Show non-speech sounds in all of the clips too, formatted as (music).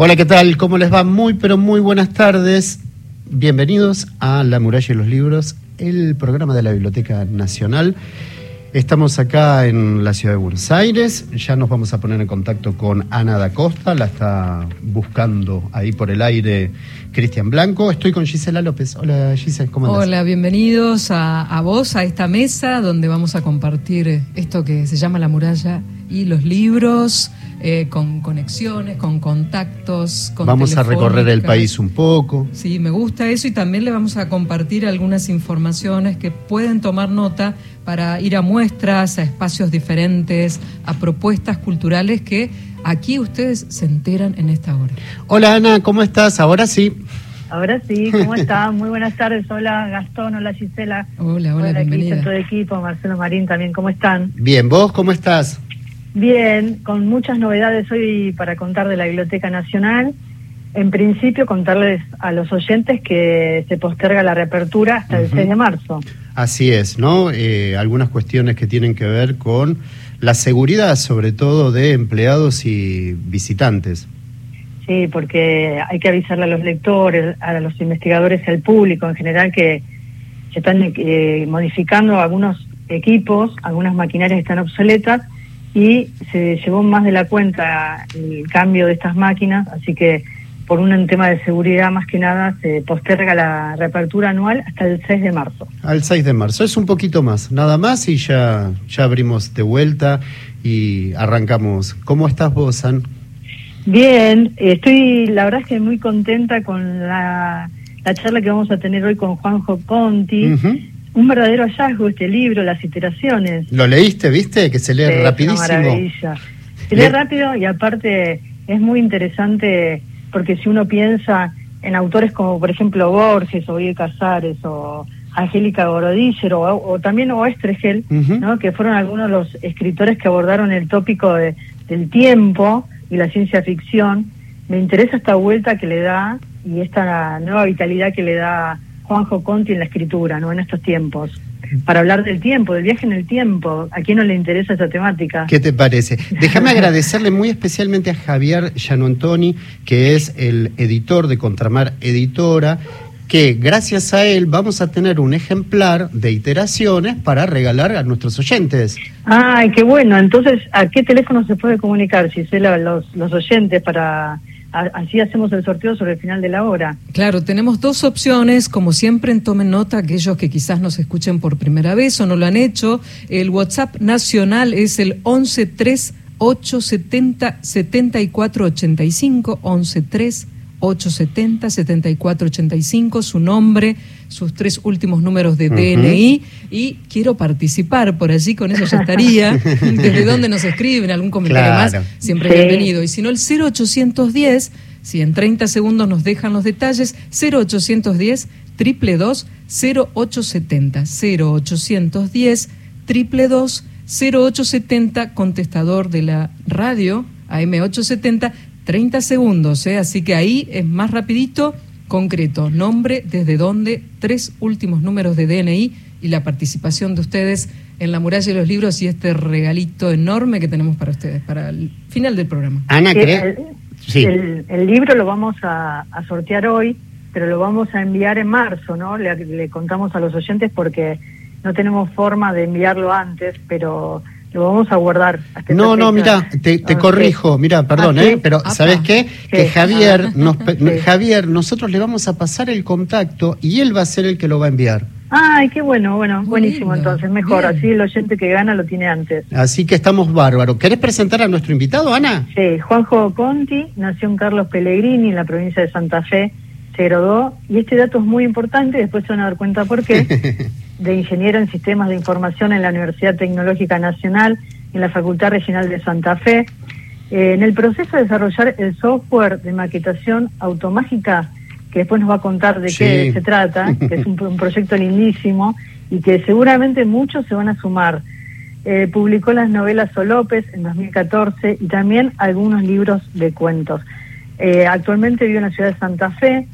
Hola, ¿qué tal? ¿Cómo les va? Muy, pero muy buenas tardes. Bienvenidos a La Muralla y los Libros, el programa de la Biblioteca Nacional. Estamos acá en la ciudad de Buenos Aires, ya nos vamos a poner en contacto con Ana da Costa, la está buscando ahí por el aire Cristian Blanco. Estoy con Gisela López. Hola Gisela, ¿cómo andás? Hola, bienvenidos a, a vos, a esta mesa donde vamos a compartir esto que se llama La Muralla y los libros. Eh, con conexiones, con contactos. Con vamos a recorrer el país un poco. Sí, me gusta eso y también le vamos a compartir algunas informaciones que pueden tomar nota para ir a muestras, a espacios diferentes, a propuestas culturales que aquí ustedes se enteran en esta hora. Hola Ana, ¿cómo estás? Ahora sí. Ahora sí, ¿cómo (laughs) están? Muy buenas tardes. Hola Gastón, hola Gisela. Hola, hola, hola bienvenida. todo el equipo, Marcelo Marín también, ¿cómo están? Bien, ¿vos cómo estás? Bien, con muchas novedades hoy para contar de la Biblioteca Nacional. En principio, contarles a los oyentes que se posterga la reapertura hasta el 6 de marzo. Así es, ¿no? Eh, algunas cuestiones que tienen que ver con la seguridad, sobre todo de empleados y visitantes. Sí, porque hay que avisarle a los lectores, a los investigadores y al público en general que se están eh, modificando algunos equipos, algunas maquinarias están obsoletas y se llevó más de la cuenta el cambio de estas máquinas, así que por un tema de seguridad más que nada se posterga la reapertura anual hasta el 6 de marzo. Al 6 de marzo, es un poquito más, nada más y ya, ya abrimos de vuelta y arrancamos. ¿Cómo estás vos, San? Bien, estoy la verdad es que muy contenta con la, charla que vamos a tener hoy con Juanjo Conti un verdadero hallazgo este libro, las iteraciones. ¿Lo leíste, viste? Que se lee rapidísimo. maravilla. Se lee rápido y aparte es muy interesante porque si uno piensa en autores como por ejemplo Borges o Guy Casares o Angélica Gorodiller o, también Oestregel, ¿no? que fueron algunos de los escritores que abordaron el tópico de, del tiempo y la ciencia ficción, me interesa esta vuelta que le da y esta nueva vitalidad que le da Juanjo Conti en la escritura, ¿no? En estos tiempos. Para hablar del tiempo, del viaje en el tiempo. ¿A quién no le interesa esa temática? ¿Qué te parece? (laughs) Déjame agradecerle muy especialmente a Javier Antoni, que es el editor de Contramar Editora, que gracias a él vamos a tener un ejemplar de iteraciones para regalar a nuestros oyentes. Ay, qué bueno. Entonces, ¿a qué teléfono se puede comunicar, Gisela, los, los oyentes para así hacemos el sorteo sobre el final de la hora. Claro, tenemos dos opciones, como siempre tomen nota aquellos que quizás nos escuchen por primera vez o no lo han hecho, el WhatsApp nacional es el 113 870 7485 113 870 7485 su nombre, sus tres últimos números de DNI y quiero participar. Por allí, con eso ya estaría. (laughs) Desde dónde nos escriben, algún comentario más, siempre bienvenido. Y si no, el 0810, si en 30 segundos nos dejan los detalles, 0810 triple 0870 0810 triple 0870 contestador de la radio AM870 30 segundos, ¿eh? así que ahí es más rapidito, concreto, nombre, desde dónde, tres últimos números de DNI y la participación de ustedes en la muralla de los libros y este regalito enorme que tenemos para ustedes, para el final del programa. Ana, ¿cree? Sí. El, libro lo vamos a, sortear hoy, pero lo vamos a enviar en marzo, ¿no? Le, le contamos a los oyentes porque no tenemos forma de enviarlo antes, pero lo vamos a guardar. no, no, mira, te, ah, corrijo, mira, perdón, ah, ¿eh? pero ¿sabes qué? Que Javier, nos, Javier, nosotros le vamos a pasar el contacto y él va a ser el que lo va a enviar. Ay, qué bueno, bueno, buenísimo entonces, mejor, así el oyente que gana lo tiene antes. Así que estamos bárbaros. ¿Querés presentar a nuestro invitado, Ana? Sí, Juanjo Conti, nació en Carlos Pellegrini, en la provincia de Santa Fe, se graduó, y este dato es muy importante, después se van a dar cuenta por qué. (laughs) de ingeniero en sistemas de información en la Universidad Tecnológica Nacional, en la Facultad Regional de Santa Fe. Eh, en el proceso de desarrollar el software de maquetación automágica, que después nos va a contar de qué se trata, que es (laughs) un, proyecto lindísimo y que seguramente muchos se van a sumar. Eh, publicó las novelas Solópez en 2014 y también algunos libros de cuentos. Eh, actualmente vive en la ciudad de Santa Fe,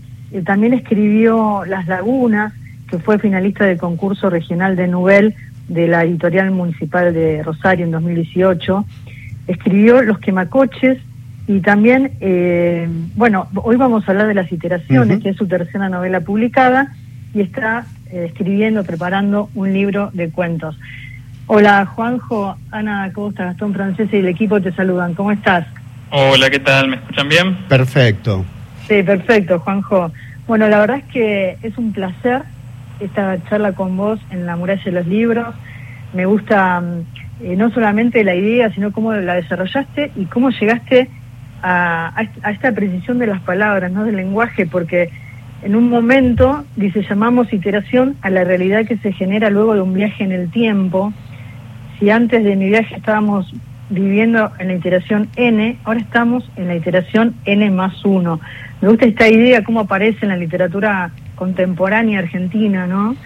también escribió Las Lagunas, que fue finalista del concurso regional de Nubel de la editorial municipal de Rosario en 2018. Escribió Los quemacoches Y también, eh, bueno, hoy vamos a hablar de las iteraciones, que es su tercera novela publicada, y está eh, escribiendo, preparando un libro de cuentos. Hola Juanjo, Ana Costa, Gastón Francés y el equipo te saludan. ¿Cómo estás? Hola, ¿qué tal? ¿Me escuchan bien? Perfecto. Sí, perfecto, Juanjo. Bueno, la verdad es que es un placer esta charla con vos en la muralla de los libros. Me gusta mm, eh, no solamente la idea, sino cómo la desarrollaste y cómo llegaste a, esta precisión de las palabras, no del lenguaje, porque en un momento, dice, llamamos iteración a la realidad que se genera luego de un viaje en el tiempo. Si antes de mi viaje estábamos viviendo en la iteración n, ahora estamos en la iteración n más 1. Me gusta esta idea, cómo aparece en la literatura contemporánea argentina, ¿no?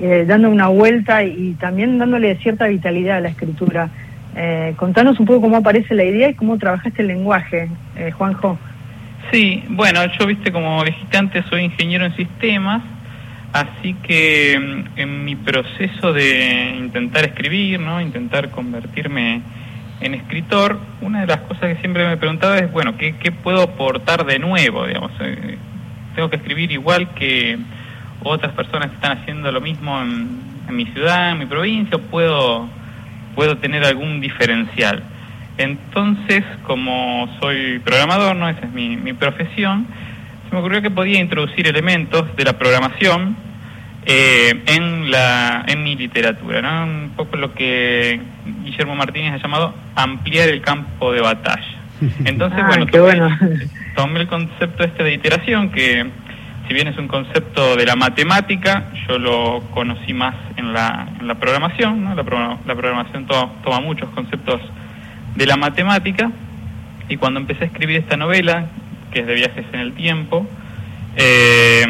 Eh, dando una vuelta y también dándole cierta vitalidad a la escritura. Eh, contanos un poco cómo aparece la idea y cómo trabajaste el lenguaje, eh, Juanjo. Sí, bueno, yo, viste, como dijiste antes, soy ingeniero en sistemas, así que mm, en mi proceso de intentar escribir, ¿no? Intentar convertirme en escritor, una de las cosas que siempre me preguntaba es, bueno, ¿qué, qué puedo aportar de nuevo? Digamos, eh, tengo que escribir igual que otras personas que están haciendo lo mismo en, en mi ciudad, en mi provincia, o puedo puedo tener algún diferencial. Entonces, como soy programador, ¿no? esa es mi, mi profesión, se me ocurrió que podía introducir elementos de la programación eh, en, la, en mi literatura, ¿no? un poco lo que Guillermo Martínez ha llamado ampliar el campo de batalla. (laughs) Entonces, ah, bueno, tomé, bueno, tomé el concepto este de iteración que si bien es un concepto de la matemática, yo lo conocí más en la, en la programación, ¿no? la, la, programación toma muchos conceptos de la matemática, y cuando empecé a escribir esta novela, que es de viajes en el tiempo, eh,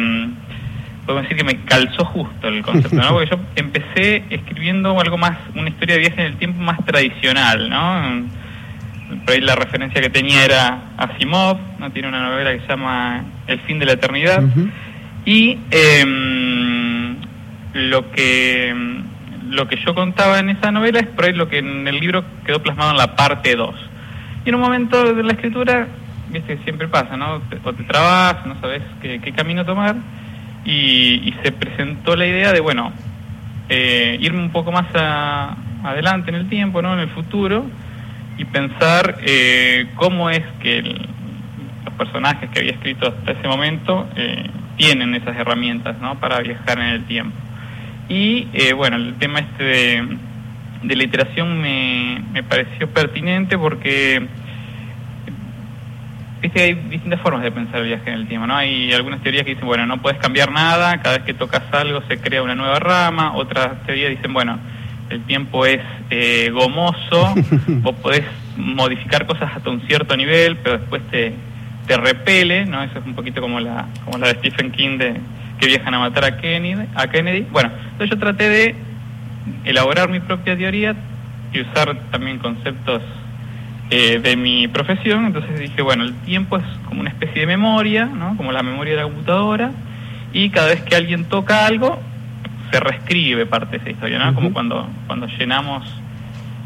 podemos decir que me calzó justo el concepto, ¿no? (laughs) porque yo empecé escribiendo algo más, una historia de viajes en el tiempo más tradicional, ¿no? Por ahí la referencia que tenía era Asimov, ¿no? tiene una novela que se llama El fin de la eternidad, y em, lo que lo que yo contaba en esa novela es por ahí lo que en el libro quedó plasmado en la parte 2. Y en un momento de la escritura, viste que siempre pasa, ¿no? O te trabas, no sabes qué, camino tomar, y, se presentó la idea de, bueno, eh, irme un poco más adelante en el tiempo, ¿no? En el futuro, y pensar eh, cómo es que los personajes que había escrito hasta ese momento eh, tienen esas herramientas ¿no? para viajar en el tiempo. Y eh, bueno, el tema este de, de la iteración me, me pareció pertinente porque viste hay distintas formas de pensar el viaje en el tiempo, ¿no? Hay algunas teorías que dicen, bueno, no puedes cambiar nada, cada vez que tocas algo se crea una nueva rama, otras teorías dicen, bueno, el tiempo es eh, gomoso, (laughs) vos podés modificar cosas hasta un cierto nivel, pero después te, te repele, ¿no? Eso es un poquito como la, como la de Stephen King de que viajan a matar a Kennedy, a Kennedy. Bueno, entonces yo traté de elaborar mi propia teoría y usar también conceptos eh, de mi profesión, entonces dije, bueno, el tiempo es como una especie de memoria, ¿no? Como la memoria de la computadora, y cada vez que alguien toca algo, se reescribe parte de esa historia, ¿no? Como cuando, cuando llenamos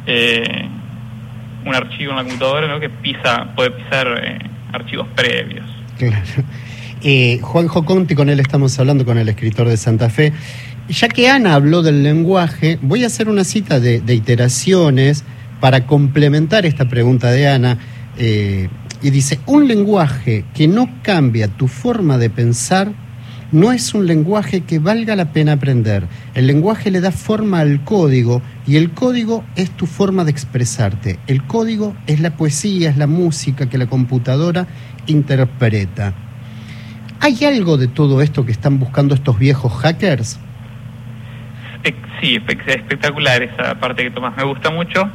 eh, un archivo en la computadora, ¿no? Que pisa, puede pisar eh, archivos previos. Claro. Eh, Juanjo Conti, con él estamos hablando, con el escritor de Santa Fe. Ya que Ana habló del lenguaje, voy a hacer una cita de, iteraciones para complementar esta pregunta de Ana. Eh, y dice, un lenguaje que no cambia tu forma de pensar no es un lenguaje que valga la pena aprender. El lenguaje le da forma al código y el código es tu forma de expresarte. El código es la poesía, es la música que la computadora interpreta. ¿Hay algo de todo esto que están buscando estos viejos hackers? Sí, espectacular esa parte que Tomás me gusta mucho.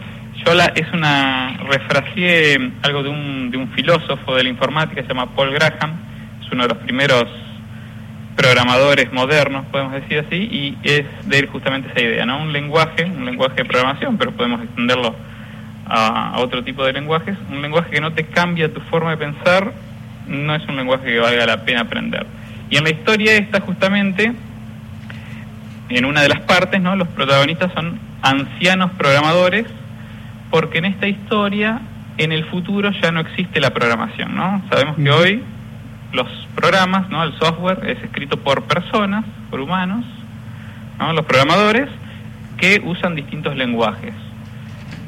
Yo la, es una, refraseé algo de un, de un filósofo de la informática, se llama Paul Graham, es uno de los primeros programadores modernos, podemos decir así, y es de él justamente esa idea, ¿no? Un lenguaje, un lenguaje de programación, pero podemos extenderlo a, otro tipo de lenguajes, un lenguaje que no te cambia tu forma de pensar, no es un lenguaje que valga la pena aprender. Y en la historia esta justamente, en una de las partes, ¿no? Los protagonistas son ancianos programadores, porque en esta historia en el futuro ya no existe la programación, ¿no? Sabemos que hoy los programas, ¿no? El software es escrito por personas, por humanos, ¿no? Los programadores que usan distintos lenguajes.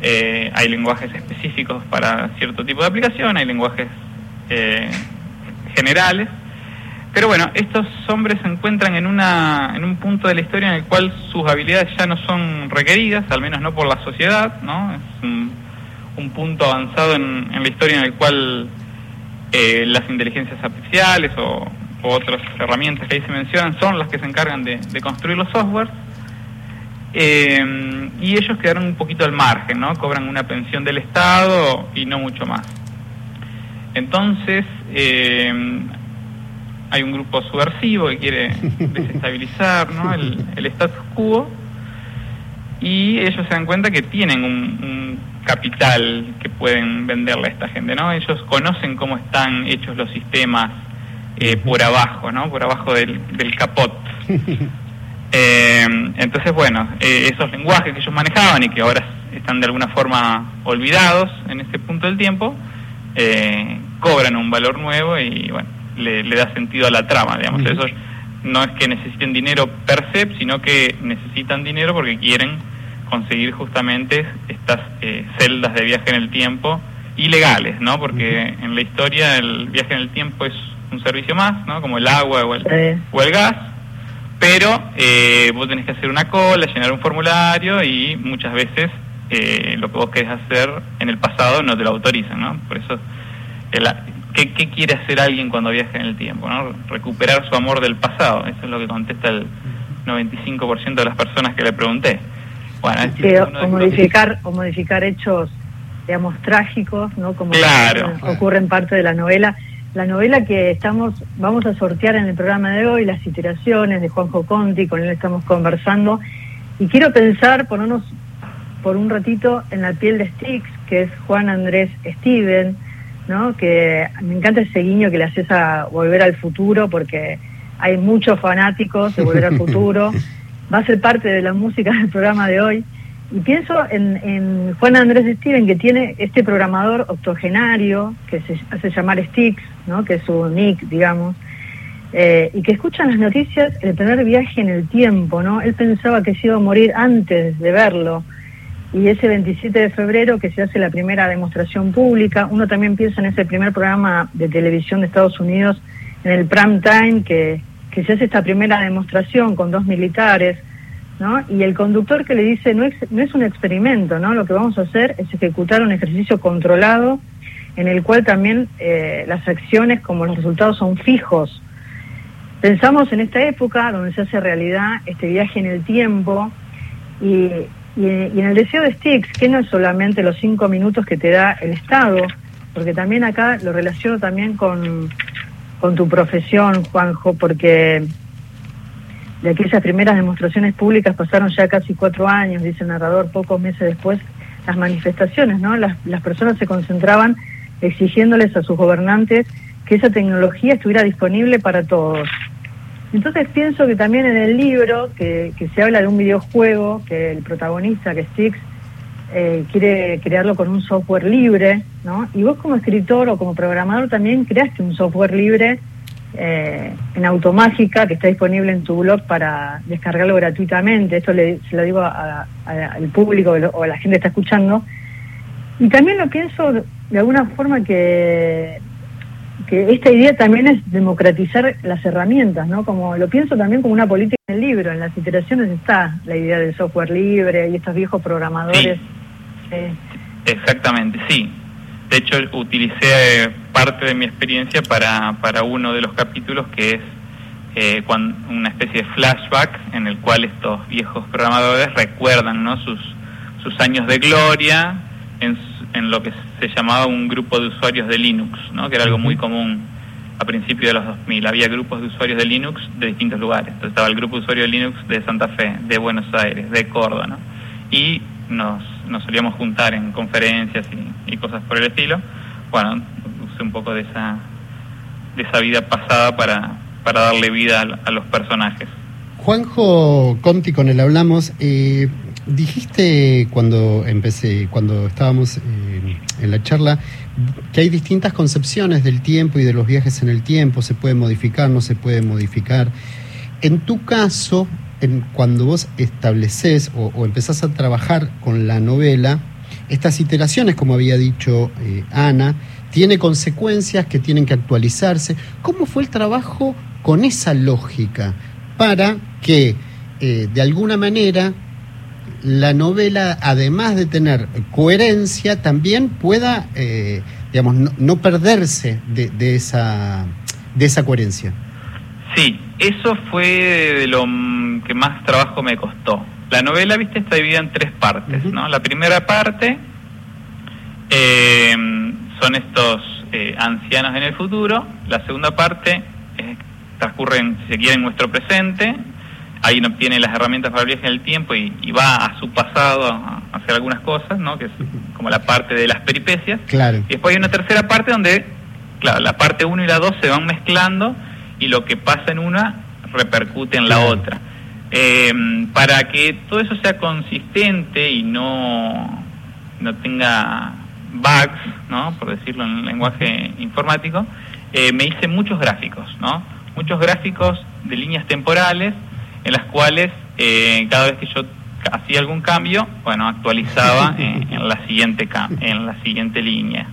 Eh, hay lenguajes específicos para cierto tipo de aplicación, hay lenguajes eh, generales, pero bueno, estos hombres se encuentran en, una, en un punto de la historia en el cual sus habilidades ya no son requeridas, al menos no por la sociedad, ¿no? Es un, punto avanzado en, la historia en el cual eh, las inteligencias artificiales o, otras herramientas que ahí se mencionan son las que se encargan de, construir los softwares. Eh, y ellos quedaron un poquito al margen, ¿no? Cobran una pensión del Estado y no mucho más. Entonces, eh, hay un grupo subversivo que quiere (laughs) desestabilizar ¿no? el, el status quo y ellos se dan cuenta que tienen un, capital que pueden venderle a esta gente, ¿no? Ellos conocen cómo están hechos los sistemas eh, por abajo, ¿no? Por abajo del, del capot. (laughs) Eh, entonces, bueno, eh, esos lenguajes que ellos manejaban y que ahora están de alguna forma olvidados en este punto del tiempo, cobran un valor nuevo y, bueno, le, da sentido a la trama, digamos. Eso no es que necesiten dinero per se, sino que necesitan dinero porque quieren conseguir justamente estas eh, celdas de viaje en el tiempo ilegales, ¿no? Porque en la historia el viaje en el tiempo es un servicio más, ¿no? Como el agua o el, o el gas, pero eh, vos tenés que hacer una cola, llenar un formulario y muchas veces eh, lo que vos querés hacer en el pasado no te lo autorizan, ¿no? Por eso el, ¿Qué, quiere hacer alguien cuando viaja en el tiempo? ¿no? Recuperar su amor del pasado. Eso es lo que contesta el 95% de las personas que le pregunté. Bueno, o, modificar, o modificar hechos, digamos, trágicos, ¿no? Como ocurre en parte de la novela. La novela que estamos, vamos a sortear en el programa de hoy, las iteraciones de Juanjo Conti, con él estamos conversando. Y quiero pensar, ponernos por un ratito en la piel de Styx, que es Juan Andrés Steven, ¿no? Que me encanta ese guiño que le haces a Volver al Futuro, porque hay muchos fanáticos de Volver al (laughs) Futuro. Va a ser parte de la música del programa de hoy. Y pienso en, Juan Andrés Steven, que tiene este programador octogenario, que se hace llamar Stix, ¿no? que es su nick, digamos, eh, y que escucha las noticias el primer viaje en el tiempo, ¿no? Él pensaba que se iba a morir antes de verlo y ese 27 de febrero que se hace la primera demostración pública, uno también piensa en ese primer programa de televisión de Estados Unidos, en el prime time, que, que se hace esta primera demostración con dos militares, ¿no? Y el conductor que le dice, no es, no es un experimento, ¿no? Lo que vamos a hacer es ejecutar un ejercicio controlado en el cual también eh, las acciones como los resultados son fijos. Pensamos en esta época donde se hace realidad este viaje en el tiempo y y, en el deseo de Sticks, que no es solamente los cinco minutos que te da el Estado, porque también acá lo relaciono también con, con tu profesión, Juanjo, porque de aquellas primeras demostraciones públicas pasaron ya casi cuatro años, dice el narrador, pocos meses después, las manifestaciones, ¿no? Las, las personas se concentraban exigiéndoles a sus gobernantes que esa tecnología estuviera disponible para todos. Entonces pienso que también en el libro, que, se habla de un videojuego, que el protagonista, que es eh, quiere crearlo con un software libre, ¿no? Y vos como escritor o como programador también creaste un software libre eh, en Automágica, que está disponible en tu blog para descargarlo gratuitamente. Esto le, se lo digo al público o a la gente que está escuchando. Y también lo pienso de alguna forma que que esta idea también es democratizar las herramientas, ¿no? Como lo pienso también como una política en el libro, en las iteraciones está la idea del software libre y estos viejos programadores. Exactamente, sí. De hecho, utilicé eh, parte de mi experiencia para, para uno de los capítulos que es eh, una especie de flashback en el cual estos viejos programadores recuerdan ¿no? sus, sus años de gloria en, en lo que se llamaba un grupo de usuarios de Linux, ¿no? que era algo muy común a principios de los 2000. Había grupos de usuarios de Linux de distintos lugares. Entonces estaba el grupo de usuarios de Linux de Santa Fe, de Buenos Aires, de Córdoba. ¿no? Y nos, nos solíamos juntar en conferencias y, cosas por el estilo. Bueno, usé un poco de esa, de esa vida pasada para, para darle vida a, los personajes. Juanjo Conti, con él hablamos. Eh, dijiste cuando empecé, cuando estábamos... Eh, en la charla que hay distintas concepciones del tiempo y de los viajes en el tiempo, se puede modificar, no se puede modificar. En tu caso, en, cuando vos estableces o, empezás a trabajar con la novela, estas iteraciones, como había dicho eh, Ana, tiene consecuencias que tienen que actualizarse. ¿Cómo fue el trabajo con esa lógica para que eh, de alguna manera la novela, además de tener coherencia, también pueda, eh, digamos, no, perderse de, esa, de esa coherencia. Sí, eso fue de lo que más trabajo me costó. La novela, viste, está dividida en tres partes, ¿no? La primera parte eh, son estos eh, ancianos en el futuro. La segunda parte transcurre, si se quiere, en nuestro presente ahí no tiene las herramientas para el viaje en el tiempo y, va a su pasado a, hacer algunas cosas, ¿no? Que es como la parte de las peripecias. Claro. Y después hay una tercera parte donde, claro, la parte 1 y la 2 se van mezclando y lo que pasa en una repercute en la otra. Eh, para que todo eso sea consistente y no, no tenga bugs, ¿no? por decirlo en lenguaje informático, eh, me hice muchos gráficos, ¿no? muchos gráficos de líneas temporales en las cuales eh, cada vez que yo hacía algún cambio, bueno, actualizaba (laughs) en, la siguiente en la siguiente línea.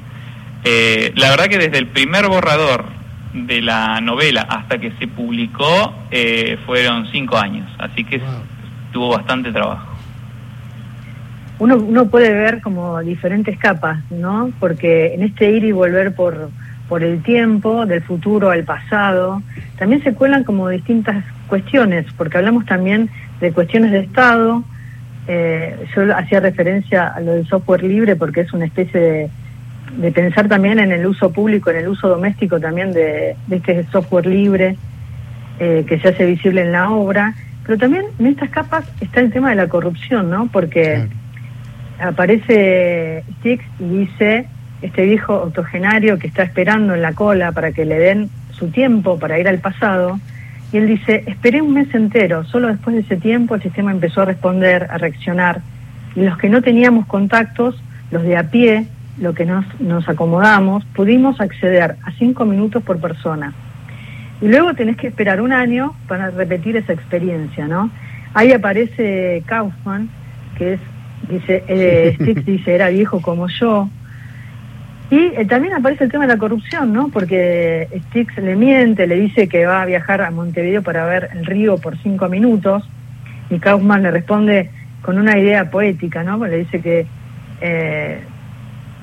La verdad que desde el primer borrador de la novela hasta que se publicó eh, fueron cinco años, así que tuvo bastante trabajo. Uno, uno puede ver como diferentes capas, ¿no? Porque en este ir y volver por, por el tiempo, del futuro al pasado, también se cuelan como distintas cuestiones, porque hablamos también de cuestiones de Estado. Eh, yo hacía referencia a lo del software libre porque es una especie de, pensar también en el uso público, en el uso doméstico también de, este software libre eh, que se hace visible en la obra. Pero también en estas capas está el tema de la corrupción, ¿no? Porque aparece Stix y dice, este viejo octogenario que está esperando en la cola para que le den su tiempo para ir al pasado, y él dice, esperé un mes entero, solo después de ese tiempo el sistema empezó a responder, a reaccionar, y los que no teníamos contactos, los de a pie, lo que nos, nos acomodamos, pudimos acceder a cinco minutos por persona. Y luego tenés que esperar un año para repetir esa experiencia, ¿no? Ahí aparece Kaufman, que es, dice, eh, (laughs) dice, era viejo como yo, y eh, también aparece el tema de la corrupción, ¿no? Porque Stix le miente, le dice que va a viajar a Montevideo para ver el río por cinco minutos, y Kaufman le responde con una idea poética, ¿no? Le dice que, eh,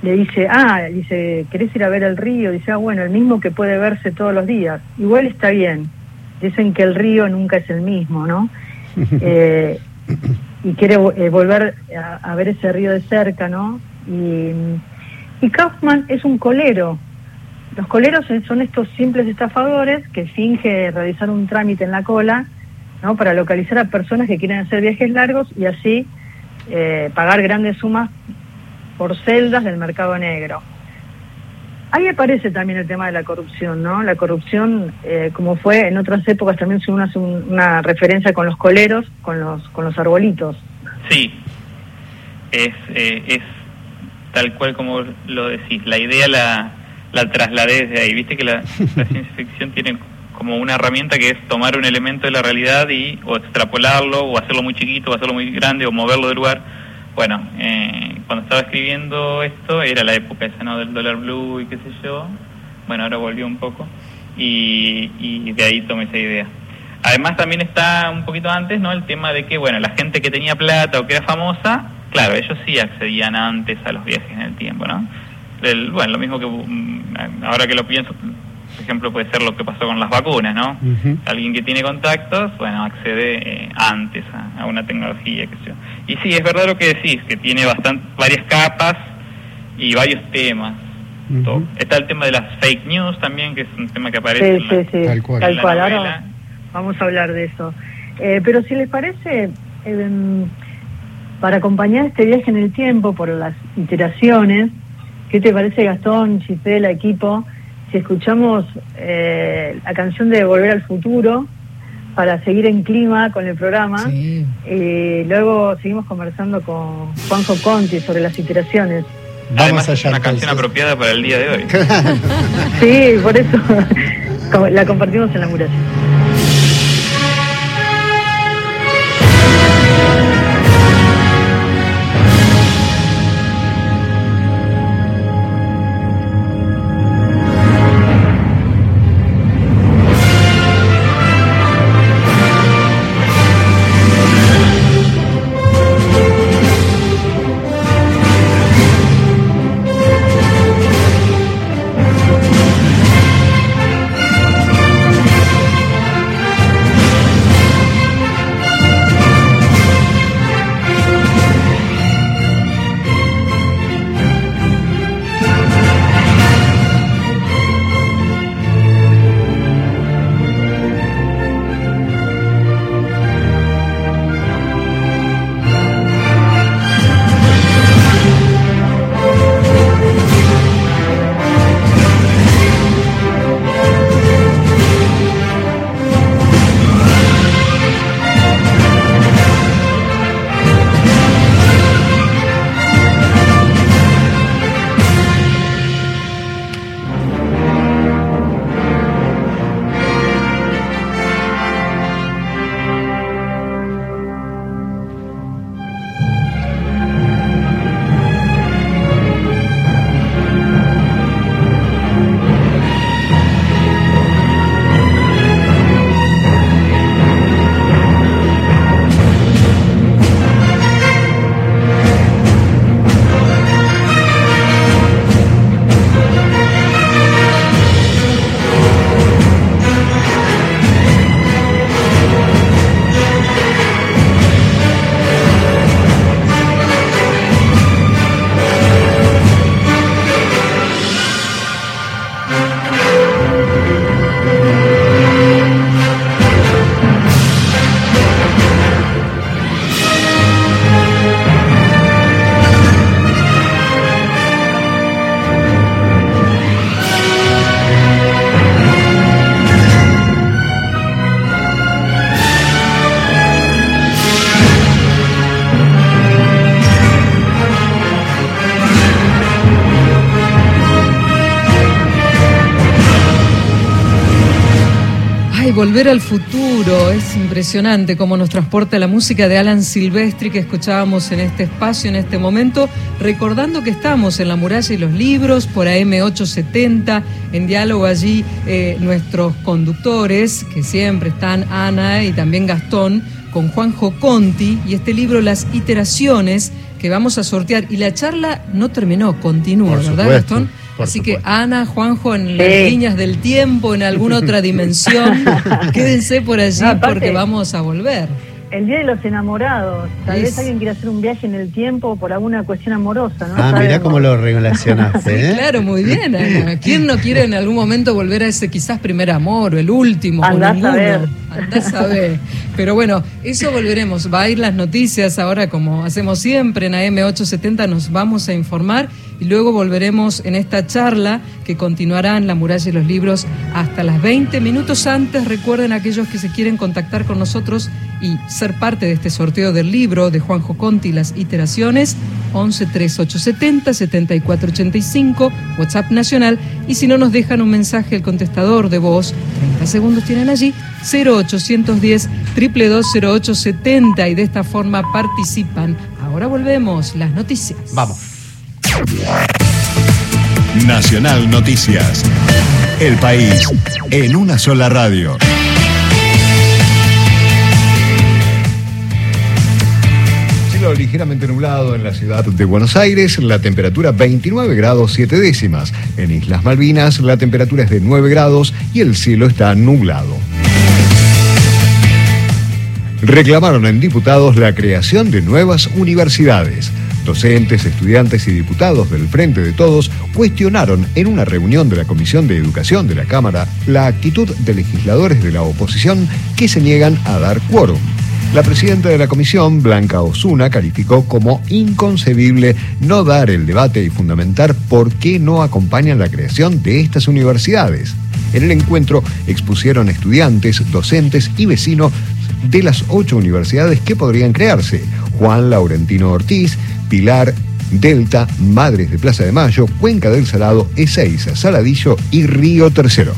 le dice, ah, dice, ¿querés ir a ver el río? Dice, ah, bueno, el mismo que puede verse todos los días. Igual está bien. Dicen que el río nunca es el mismo, ¿no? (laughs) Eh, y quiere volver a, a ver ese río de cerca, ¿no? Y y Kaufman es un colero. Los coleros son estos simples estafadores que finge realizar un trámite en la cola ¿no? para localizar a personas que quieren hacer viajes largos y así eh, pagar grandes sumas por celdas del mercado negro. Ahí aparece también el tema de la corrupción, ¿no? La corrupción, eh, como fue en otras épocas, también se hace una referencia con los coleros, con los con los arbolitos. Sí, es, eh, es tal cual como lo decís. La idea la, la trasladé desde ahí. Viste que la, (laughs) ciencia ficción tiene como una herramienta que es tomar un elemento de la realidad y o extrapolarlo o hacerlo muy chiquito o hacerlo muy grande o moverlo de lugar. Bueno, eh, cuando estaba escribiendo esto era la época esa, ¿no? Del dólar blue y qué sé yo. Bueno, ahora volvió un poco y, y de ahí tomé esa idea. Además también está un poquito antes, ¿no? El tema de que, bueno, la gente que tenía plata o que era famosa Claro, ellos sí accedían antes a los viajes en el tiempo, ¿no? bueno, lo mismo que mm, ahora que lo pienso, ejemplo, puede ser lo que pasó con las vacunas, ¿no? Alguien que tiene contactos, bueno, accede eh, antes a, una tecnología, que sé Y sí, es verdad lo que decís, que tiene bastante, varias capas y varios temas. Está el tema de las fake news también, que es un tema que aparece sí, sí, sí. Tal cual. Ahora vamos a hablar de eso. Eh, pero si les parece, eh, para acompañar este viaje en el tiempo por las iteraciones. ¿Qué te parece, Gastón, Gisela, equipo? Si escuchamos eh, la canción de Volver al Futuro para seguir en clima con el programa. Y luego seguimos conversando con Juanjo Conti sobre las iteraciones. Además, es una canción apropiada para el día de hoy. (laughs) sí, por eso (laughs) la compartimos en la muralla. Volver al futuro, es impresionante cómo nos transporta la música de Alan Silvestri que escuchábamos en este espacio, en este momento, recordando que estamos en la muralla y los libros, por AM870, en diálogo allí eh, nuestros conductores, que siempre están Ana y también Gastón, con Juanjo Conti, y este libro Las iteraciones que vamos a sortear. Y la charla no terminó, continúa, ¿verdad Gastón? Así que Ana, Juanjo, en las líneas del tiempo, en alguna otra (laughs) dimensión, quédense por allí porque vamos a volver. El Día de los Enamorados. Tal vez alguien quiera hacer un viaje en el tiempo por alguna cuestión amorosa, ¿no? Ah, mirá cómo lo (laughs) relacionaste, ¿eh? claro, muy bien, Ana. ¿Quién no quiere en algún momento volver a ese quizás primer amor o el último? Andás a ver. Andás a. Pero bueno, eso volveremos. Va a ir las noticias ahora como hacemos siempre en AM870, nos vamos a informar y luego volveremos en esta charla que continuará en La Muralla y los Libros hasta las 20 minutos antes. Recuerden aquellos que se quieren contactar con nosotros y ser parte de este sorteo del libro de Juanjo Conti, Las Iteraciones, 113870 7485, WhatsApp nacional. Y si no nos dejan un mensaje, el contestador de voz, 30 segundos tienen allí, 0810 2220870 y de esta forma participan. Ahora volvemos, las noticias. Vamos. Nacional Noticias. El país en una sola radio. Cielo ligeramente nublado en la ciudad de Buenos Aires, la temperatura 29 grados 7 décimas. En Islas Malvinas la temperatura es de 9 grados y el cielo está nublado. Reclamaron en diputados la creación de nuevas universidades. Docentes, estudiantes y diputados del Frente de Todos cuestionaron en una reunión de la Comisión de Educación de la Cámara la actitud de legisladores de la oposición que se niegan a dar quórum. La presidenta de la comisión, Blanca Osuna, calificó como inconcebible no dar el debate y fundamentar por qué no acompañan la creación de estas universidades. En el encuentro expusieron estudiantes, docentes y vecinos de las ocho universidades que podrían crearse. Juan Laurentino Ortiz, Pilar Delta, Madres de Plaza de Mayo, Cuenca del Salado, Ezeiza, Saladillo y Río Tercero.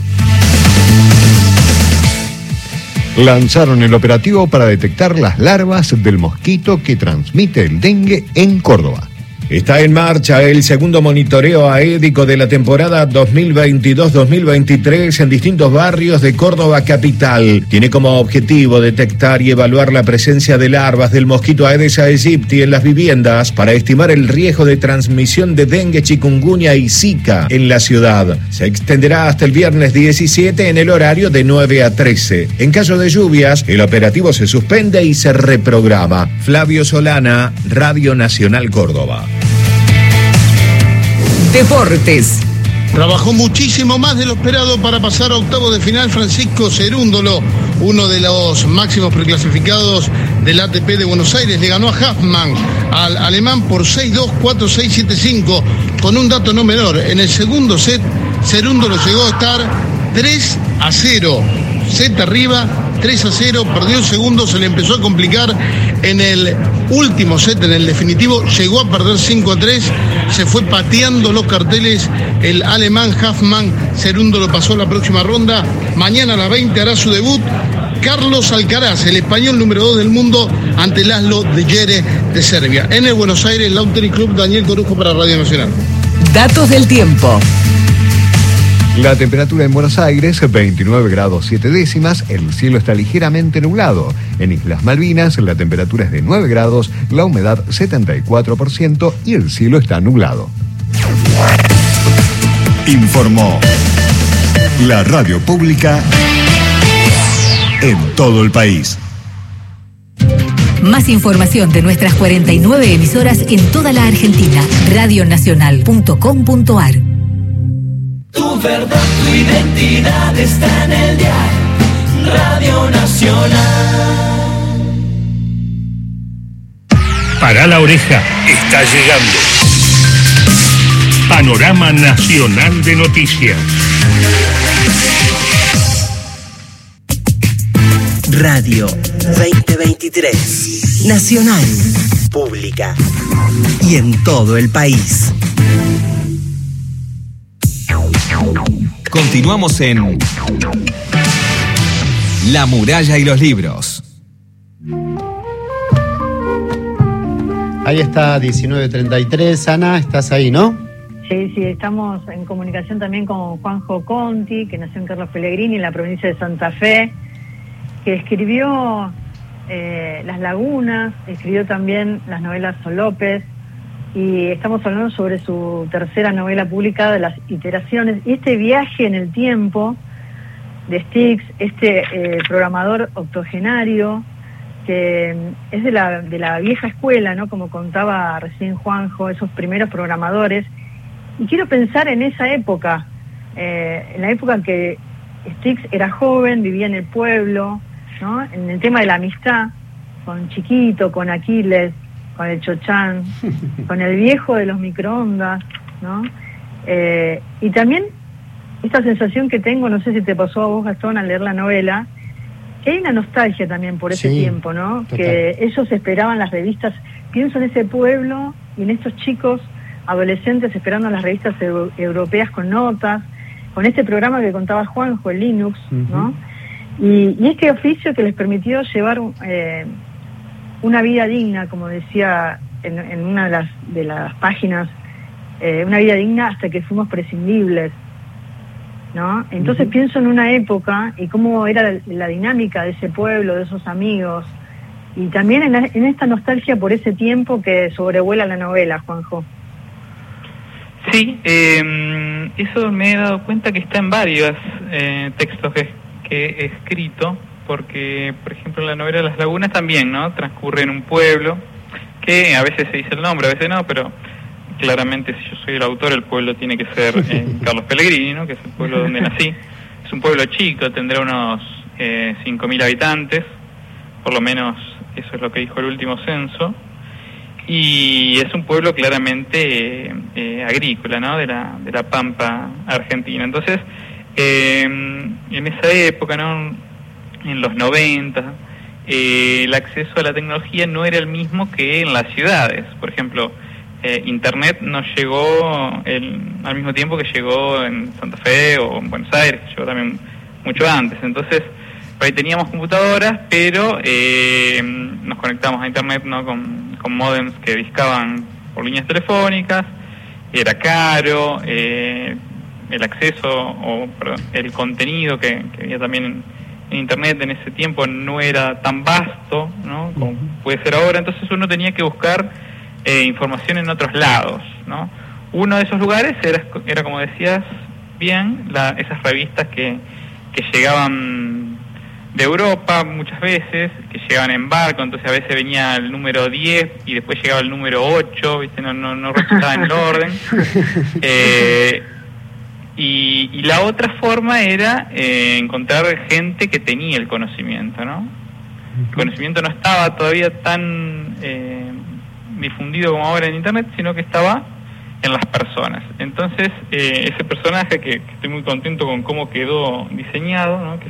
Lanzaron el operativo para detectar las larvas del mosquito que transmite el dengue en Córdoba. Está en marcha el segundo monitoreo aédico de la temporada 2022-2023 en distintos barrios de Córdoba capital. Tiene como objetivo detectar y evaluar la presencia de larvas del mosquito Aedes aegypti en las viviendas para estimar el riesgo de transmisión de dengue, chikungunya y zika en la ciudad. Se extenderá hasta el viernes 17 en el horario de 9 a 13. En caso de lluvias, el operativo se suspende y se reprograma. Flavio Solana, Radio Nacional Córdoba. Deportes. Trabajó muchísimo más de lo esperado para pasar a octavo de final Francisco Cerúndolo, uno de los máximos preclasificados del ATP de Buenos Aires. Le ganó a Huffman, al alemán, por 6-2, 4-6, 7-5, con un dato no menor. En el segundo set, Cerúndolo llegó a estar 3 a 0. Set arriba, 3 a 0, perdió el segundo, se le empezó a complicar en el último set, en el definitivo, llegó a perder 5 a 3, se fue pateando los carteles el alemán Huffman, Cerundo lo pasó la próxima ronda, mañana a las 20 hará su debut. Carlos Alcaraz, el español número 2 del mundo, ante Laszlo de Jere de Serbia. En el Buenos Aires, Lauteri Club, Daniel Corujo para Radio Nacional. Datos del tiempo. La temperatura en Buenos Aires, 29 grados 7 décimas, el cielo está ligeramente nublado. En Islas Malvinas, la temperatura es de 9 grados, la humedad 74% y el cielo está nublado. Informó la radio pública en todo el país. Más información de nuestras 49 emisoras en toda la Argentina. Radionacional.com.ar Tu verdad, tu identidad está en el diario Radio Nacional. Para la oreja, está llegando. Panorama Nacional de Noticias. Radio 2023. Nacional. Pública. Y en todo el país. Continuamos en La muralla y los libros. Ahí está 1933. Ana, estás ahí, ¿no? Sí, sí, estamos en comunicación también con Juanjo Conti, que nació en Carlos Pellegrini, en la provincia de Santa Fe, que escribió eh, Las Lagunas, escribió también las novelas Solópez, y estamos hablando sobre su tercera novela publicada, Las Iteraciones, y este viaje en el tiempo de Stix, este eh, programador octogenario, que es de la, de la vieja escuela, ¿no? Como contaba recién Juanjo, esos primeros programadores, y quiero pensar en esa época, eh, en la época en que Stix era joven, vivía en el pueblo, ¿no? en el tema de la amistad, con Chiquito, con Aquiles, con el Chochán, (laughs) con el viejo de los microondas, ¿no? Eh, y también esta sensación que tengo, no sé si te pasó a vos, Gastón, al leer la novela, que hay una nostalgia también por ese Sí, tiempo, ¿no? total. Que ellos esperaban las revistas, pienso en ese pueblo y en estos chicos adolescentes esperando las revistas eu- europeas con notas, con este programa que contaba Juanjo, el Linux, ¿no? Y, y este oficio que les permitió llevar eh, una vida digna, como decía en, en una de las, de las páginas, eh, una vida digna hasta que fuimos prescindibles. ¿no? Entonces pienso en una época y cómo era la, la dinámica de ese pueblo, de esos amigos, y también en, la- en esta nostalgia por ese tiempo que sobrevuela la novela, Juanjo. Sí, eh, eso me he dado cuenta que está en varios eh, textos que, que he escrito, porque, por ejemplo, la novela Las Lagunas también, ¿no? Transcurre en un pueblo, que a veces se dice el nombre, a veces no, pero claramente si yo soy el autor, el pueblo tiene que ser eh, (laughs) Carlos Pellegrini, ¿no? Que es el pueblo donde (laughs) nací. Es un pueblo chico, tendrá unos eh, 5.000 habitantes, por lo menos eso es lo que dijo el último censo y es un pueblo claramente eh, eh, agrícola, ¿no? De la, de la pampa argentina. Entonces, eh, en esa época, ¿no? En los 90, eh, el acceso a la tecnología no era el mismo que en las ciudades. Por ejemplo, eh, Internet no llegó el- al mismo tiempo que llegó en Santa Fe o en Buenos Aires, llegó también mucho antes. Entonces, ahí teníamos computadoras, pero eh, nos conectamos a Internet ¿no? con, con modems que discaban por líneas telefónicas, era caro, eh, el acceso o perdón, el contenido que, que había también en Internet en ese tiempo no era tan vasto ¿no? como puede ser ahora, entonces uno tenía que buscar eh, información en otros lados. ¿no? Uno de esos lugares era, era como decías bien, la, esas revistas que, que llegaban de Europa muchas veces, que llegaban en barco, entonces a veces venía el número 10 y después llegaba el número 8, ¿viste? No, no, no resultaba en el orden. (laughs) Eh, y, y la otra forma era eh, encontrar gente que tenía el conocimiento, ¿no? El conocimiento no estaba todavía tan eh, difundido como ahora en Internet, sino que estaba en las personas. Entonces, eh, ese personaje que, que estoy muy contento con cómo quedó diseñado, ¿no? que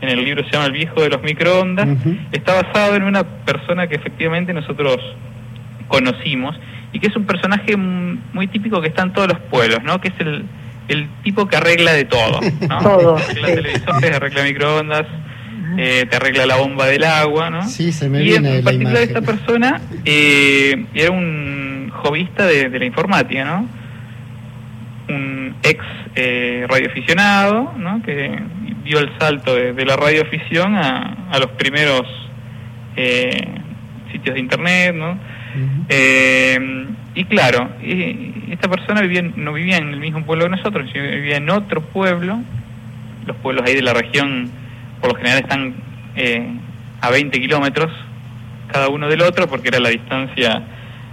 en el libro se llama El viejo de los microondas, está basado en una persona que efectivamente nosotros conocimos y que es un personaje muy típico que está en todos los pueblos, ¿no? Que es el, el tipo que arregla de todo, ¿no? (laughs) Todo, arregla sí. televisores, arregla microondas, eh, te arregla la bomba del agua, ¿no? Sí, se me y en viene la particular imagen. esta persona eh, era un jovista de, de la informática, ¿no? Un ex eh, radioaficionado, ¿no? Que dio el salto de, de la radioafición a, a los primeros eh, sitios de internet, ¿no? Eh, y claro, esta persona vivía, no vivía en el mismo pueblo que nosotros, sino vivía en otro pueblo. Los pueblos ahí de la región, por lo general, están eh, a 20 kilómetros cada uno del otro, porque era la distancia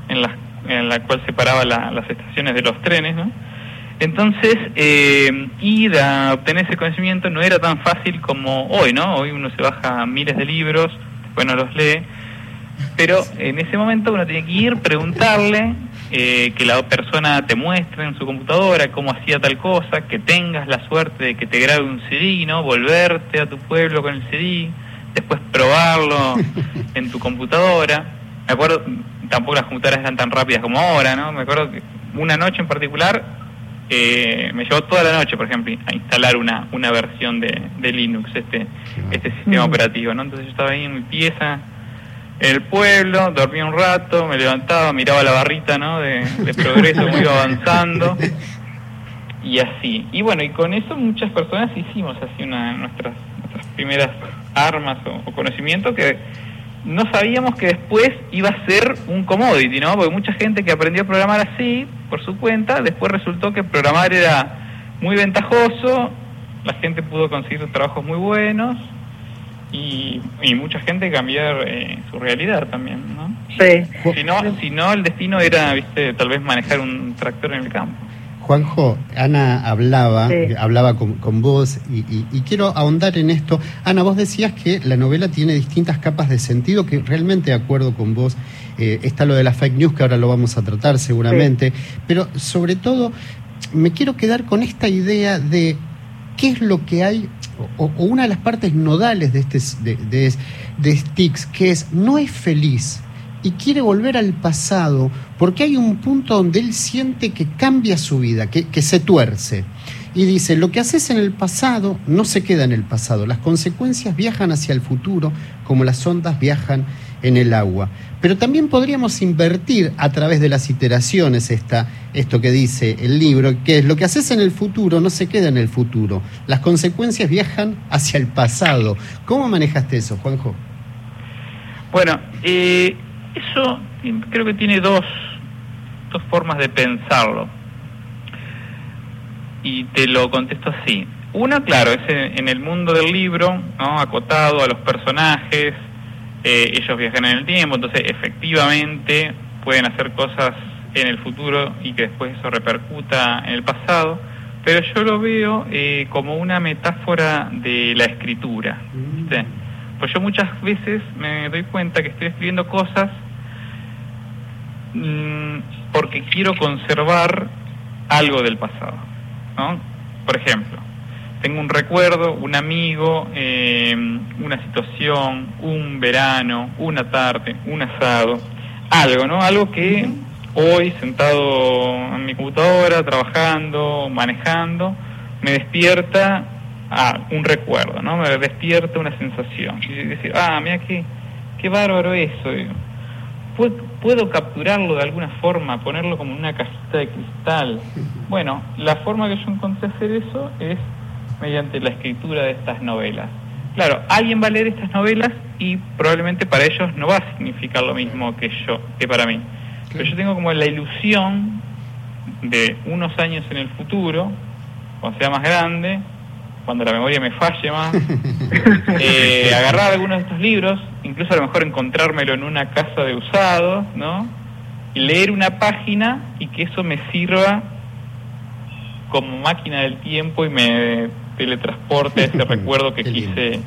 en la, en la cual separaba la- las estaciones de los trenes, ¿no? Entonces, eh, ir a obtener ese conocimiento no era tan fácil como hoy, ¿no? Hoy uno se baja miles de libros, después no los lee, pero en ese momento uno tiene que ir, preguntarle, eh, que la persona te muestre en su computadora cómo hacía tal cosa, que tengas la suerte de que te grabe un CD, ¿no? Volverte a tu pueblo con el CD, después probarlo (laughs) en tu computadora. Me acuerdo, tampoco las computadoras eran tan rápidas como ahora, ¿no? Me acuerdo que una noche en particular eh, me llevó toda la noche, por ejemplo, a instalar una, una versión de, de Linux, este, este sistema Mm. operativo, ¿no? Entonces yo estaba ahí en mi pieza, en el pueblo, dormía un rato, me levantaba, miraba la barrita, ¿no? De, de progreso, iba avanzando, y así. Y bueno, y con eso muchas personas hicimos así una nuestras, nuestras primeras armas o, o conocimiento que no sabíamos que después iba a ser un commodity, ¿no? Porque mucha gente que aprendió a programar así, por su cuenta, después resultó que programar era muy ventajoso, la gente pudo conseguir trabajos muy buenos y, y mucha gente cambiar eh, su realidad también, ¿no? Sí. Si no, si no, el destino era, viste, tal vez manejar un tractor en el campo. Juanjo, Ana hablaba, Sí. hablaba con, con vos y, y- y quiero ahondar en esto. Ana, vos decías que la novela tiene distintas capas de sentido, que realmente de acuerdo con vos eh, está lo de las fake news, que ahora lo vamos a tratar seguramente, pero sobre todo me quiero quedar con esta idea de qué es lo que hay, o, una de las partes nodales de, este, de, de, de Styx, que es no es feliz y quiere volver al pasado porque hay un punto donde él siente que cambia su vida, que, que se tuerce. Y dice, lo que haces en el pasado no se queda en el pasado, las consecuencias viajan hacia el futuro como las ondas viajan en el agua. Pero también podríamos invertir a través de las iteraciones esta, esto que dice el libro, que es lo que haces en el futuro no se queda en el futuro, las consecuencias viajan hacia el pasado. ¿Cómo manejaste eso, Juanjo? Bueno, eh, eso creo que tiene dos, dos formas de pensarlo. Y te lo contesto así. Una, claro, es en, en el mundo del libro, ¿no? acotado a los personajes, eh, ellos viajan en el tiempo, entonces efectivamente pueden hacer cosas en el futuro y que después eso repercuta en el pasado, pero yo lo veo eh, como una metáfora de la escritura. ¿viste? Pues yo muchas veces me doy cuenta que estoy escribiendo cosas mm, porque quiero conservar algo del pasado. ¿no? Por ejemplo, tengo un recuerdo, un amigo, eh, una situación, un verano, una tarde, un asado, algo, ¿no? Algo que hoy sentado en mi computadora, trabajando, manejando, me despierta ah, un recuerdo, ¿no? Me despierta una sensación. Y decir, ah, mira qué, qué bárbaro eso. ¿Puedo, puedo capturarlo de alguna forma, ponerlo como en una cajita de cristal. Bueno, la forma que yo encontré hacer eso es mediante la escritura de estas novelas. Claro, alguien va a leer estas novelas y probablemente para ellos no va a significar lo mismo que yo, que para mí. Pero yo tengo como la ilusión de unos años en el futuro, cuando sea más grande, cuando la memoria me falle más, (laughs) eh, agarrar algunos de estos libros, incluso a lo mejor encontrármelo en una casa de usados, ¿no? Y leer una página y que eso me sirva como máquina del tiempo y me teletransporte ese (laughs) recuerdo que quise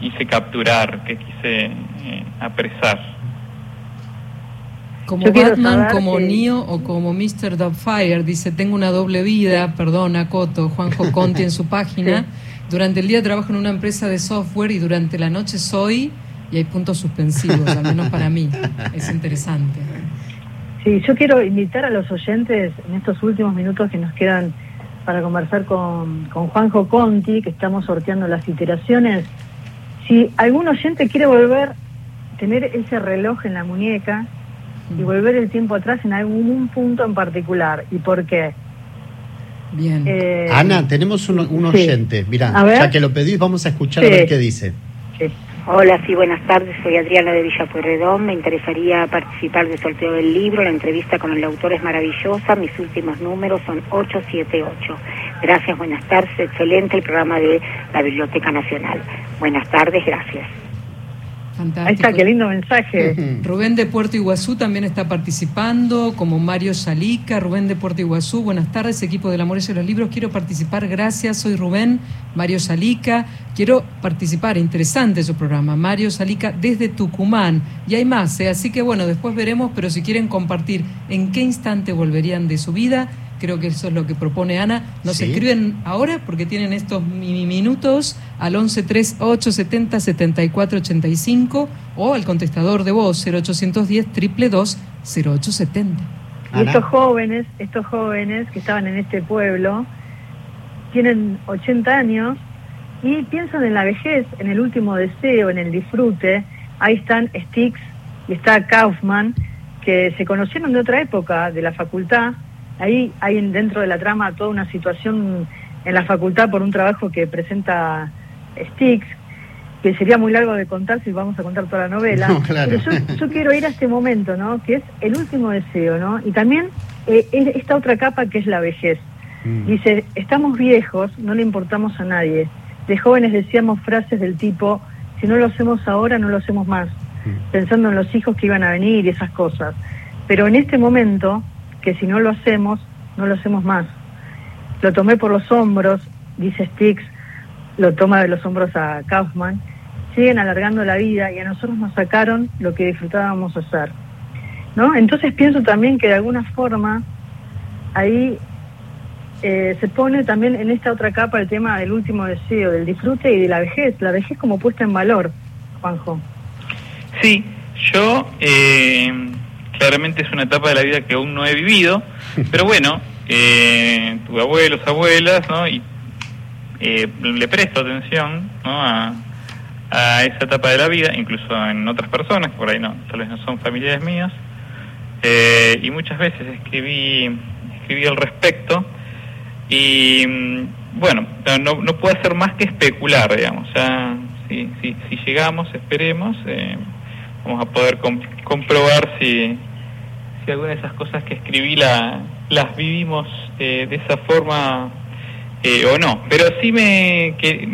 quise capturar, que quise eh, apresar. Como Yo Batman, como que- Neo o como Mr. Doubtfire, dice, tengo una doble vida, perdona Coto, Juanjo Conti en su (laughs) página. Durante el día trabajo en una empresa de software y durante la noche soy, y hay puntos suspensivos, al menos para mí. Es interesante. Sí, yo quiero invitar a los oyentes en estos últimos minutos que nos quedan para conversar con, con Juanjo Conti, que estamos sorteando las iteraciones. Si algún oyente quiere volver, tener ese reloj en la muñeca y volver el tiempo atrás en algún punto en particular. ¿Y por qué? Bien. Eh, Ana, tenemos un, un sí. oyente. Mira, A ver. ya que lo pedís, vamos a escuchar Sí. a ver qué dice. Hola, sí, buenas tardes. Soy Adriana de Villa Pueyrredón. Me interesaría participar del sorteo del libro. La entrevista con el autor es maravillosa. Mis últimos números son 878. Gracias, buenas tardes. Excelente el programa de la Biblioteca Nacional. Buenas tardes, gracias. Fantástico. Ahí está, qué lindo mensaje. Rubén de Puerto Iguazú también está participando, como Mario Salica. Rubén de Puerto Iguazú, buenas tardes, equipo del Amores de los Libros. Quiero participar, gracias. Soy Rubén, Mario Salica. Quiero participar, interesante su programa. Mario Salica desde Tucumán. Y hay más, ¿eh? así que bueno, después veremos, pero si quieren compartir en qué instante volverían de su vida, creo que eso es lo que propone Ana. Nos Sí. escriben ahora porque tienen estos mi- minutos al 113870 7485 o al contestador de voz 0810 222 0870. Y estos jóvenes, estos jóvenes que estaban en este pueblo, tienen 80 años y piensan en la vejez, en el último deseo, en el disfrute. Ahí están Stix y está Kaufman, que se conocieron de otra época, de la facultad. Ahí hay en- dentro de la trama toda una situación en la facultad por un trabajo que presenta Stix, que sería muy largo de contar si vamos a contar toda la novela. (laughs) No, claro. Pero yo, yo quiero ir a este momento, ¿no? Que es el último deseo, ¿no? Y también eh, es esta otra capa que es la vejez. Dice, estamos viejos, no le importamos a nadie. De jóvenes decíamos frases del tipo, si no lo hacemos ahora, no lo hacemos más. Pensando en los hijos que iban a venir y esas cosas. Pero en este momento, que si no lo hacemos, no lo hacemos más. Lo tomé por los hombros, dice Stix, lo toma de los hombros a Kaufman. Siguen alargando la vida y a nosotros nos sacaron lo que disfrutábamos hacer. ¿no? Entonces pienso también que de alguna forma ahí eh, se pone también en esta otra capa el tema del último deseo, del disfrute y de la vejez, la vejez como puesta en valor, Juanjo. Sí, yo eh, claramente es una etapa de la vida que aún no he vivido, pero bueno, eh, tuve abuelos, abuelas, ¿no? Y eh, le presto atención ¿no? a, a esa etapa de la vida, incluso en otras personas, que por ahí no, tal vez no son familiares míos, eh, y muchas veces escribí, escribí al respecto, y mm, bueno, no, puedo hacer más que especular, digamos, ya si, si, si llegamos, esperemos, eh, vamos a poder com- comprobar si, si alguna de esas cosas que escribí la, las vivimos eh, de esa forma eh, o no. Pero sí me, que,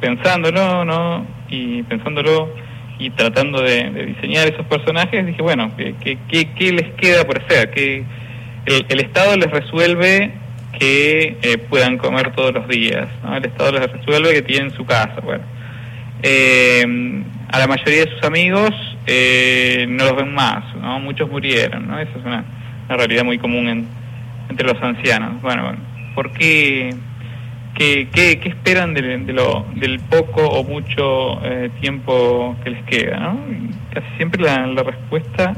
pensándolo, ¿no? Y pensándolo y tratando de, diseñar esos personajes, dije, bueno, ¿qué, qué, qué- qué les queda por hacer? Que el, el Estado les resuelve que eh, puedan comer todos los días, ¿no? El Estado les resuelve que tienen su casa, bueno. Eh, a la mayoría de sus amigos eh, no los ven más, ¿no? Muchos murieron, ¿no? Esa es una, una realidad muy común en- entre los ancianos. Bueno, ¿por qué, qué, qué- esperan de, de lo, del poco o mucho eh, tiempo que les queda, ¿no? Casi siempre la, la respuesta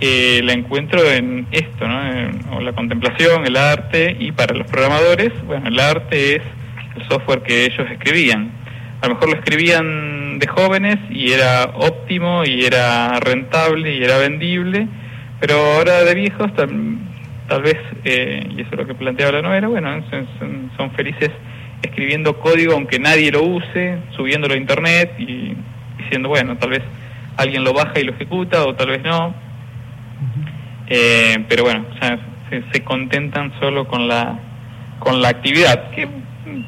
eh, la encuentro en esto, ¿no? En- la contemplación, el arte, y para los programadores, bueno, el arte es el software que ellos escribían. A lo mejor lo escribían de jóvenes y era óptimo y era rentable y era vendible, pero ahora de viejos tal, tal vez, eh, y eso es lo que planteaba la novela, bueno, son, felices escribiendo código aunque nadie lo use, subiéndolo a internet y diciendo, bueno, tal vez alguien lo baja y lo ejecuta o tal vez no. Eh, pero bueno, o sea, se, se contentan solo con la con la actividad, que